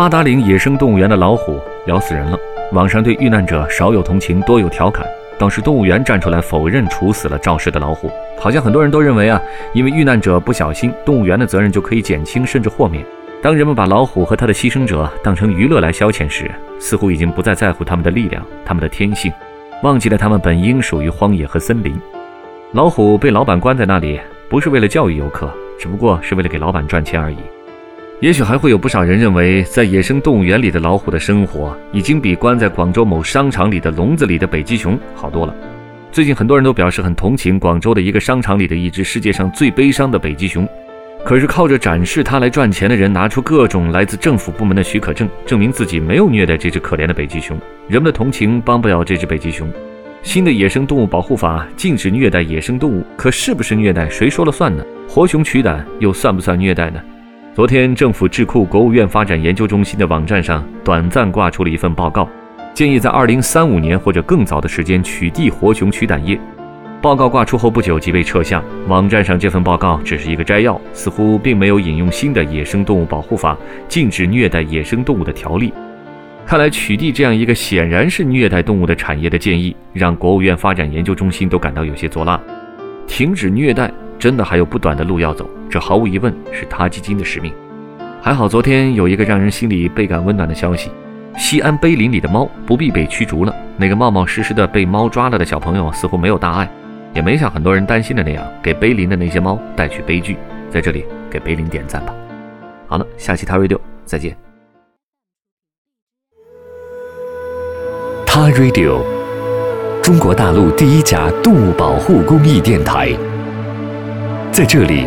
八达岭野生动物园的老虎咬死人了，网上对遇难者少有同情，多有调侃。倒是动物园站出来否认处死了肇事的老虎，好像很多人都认为啊，因为遇难者不小心，动物园的责任就可以减轻甚至豁免。当人们把老虎和他的牺牲者当成娱乐来消遣时，似乎已经不再在乎他们的力量、他们的天性。忘记了他们本应属于荒野和森林。老虎被老板关在那里，不是为了教育游客，只不过是为了给老板赚钱而已。也许还会有不少人认为，在野生动物园里的老虎的生活，已经比关在广州某商场里的笼子里的北极熊好多了。最近很多人都表示很同情广州的一个商场里的一只世界上最悲伤的北极熊。可是靠着展示它来赚钱的人，拿出各种来自政府部门的许可证，证明自己没有虐待这只可怜的北极熊。人们的同情帮不了这只北极熊。新的野生动物保护法禁止虐待野生动物，可是不是虐待，谁说了算呢？活熊取胆又算不算虐待呢？昨天，政府智库国务院发展研究中心的网站上短暂挂出了一份报告，建议在2035年或者更早的时间取缔活熊取胆业。报告挂出后不久即被撤下。网站上这份报告只是一个摘要，似乎并没有引用新的野生动物保护法禁止虐待野生动物的条例。看来取缔这样一个显然是虐待动物的产业的建议，让国务院发展研究中心都感到有些作辣。停止虐待真的还有不短的路要走，这毫无疑问是他基金的使命。还好昨天有一个让人心里倍感温暖的消息：西安碑林里的猫不必被驱逐了。那个冒冒失失的被猫抓了的小朋友似乎没有大碍。也没像很多人担心的那样，给碑林的那些猫带去悲剧。在这里给碑林点赞吧。好了，下期他 radio 再见。他 radio，中国大陆第一家动物保护公益电台。在这里，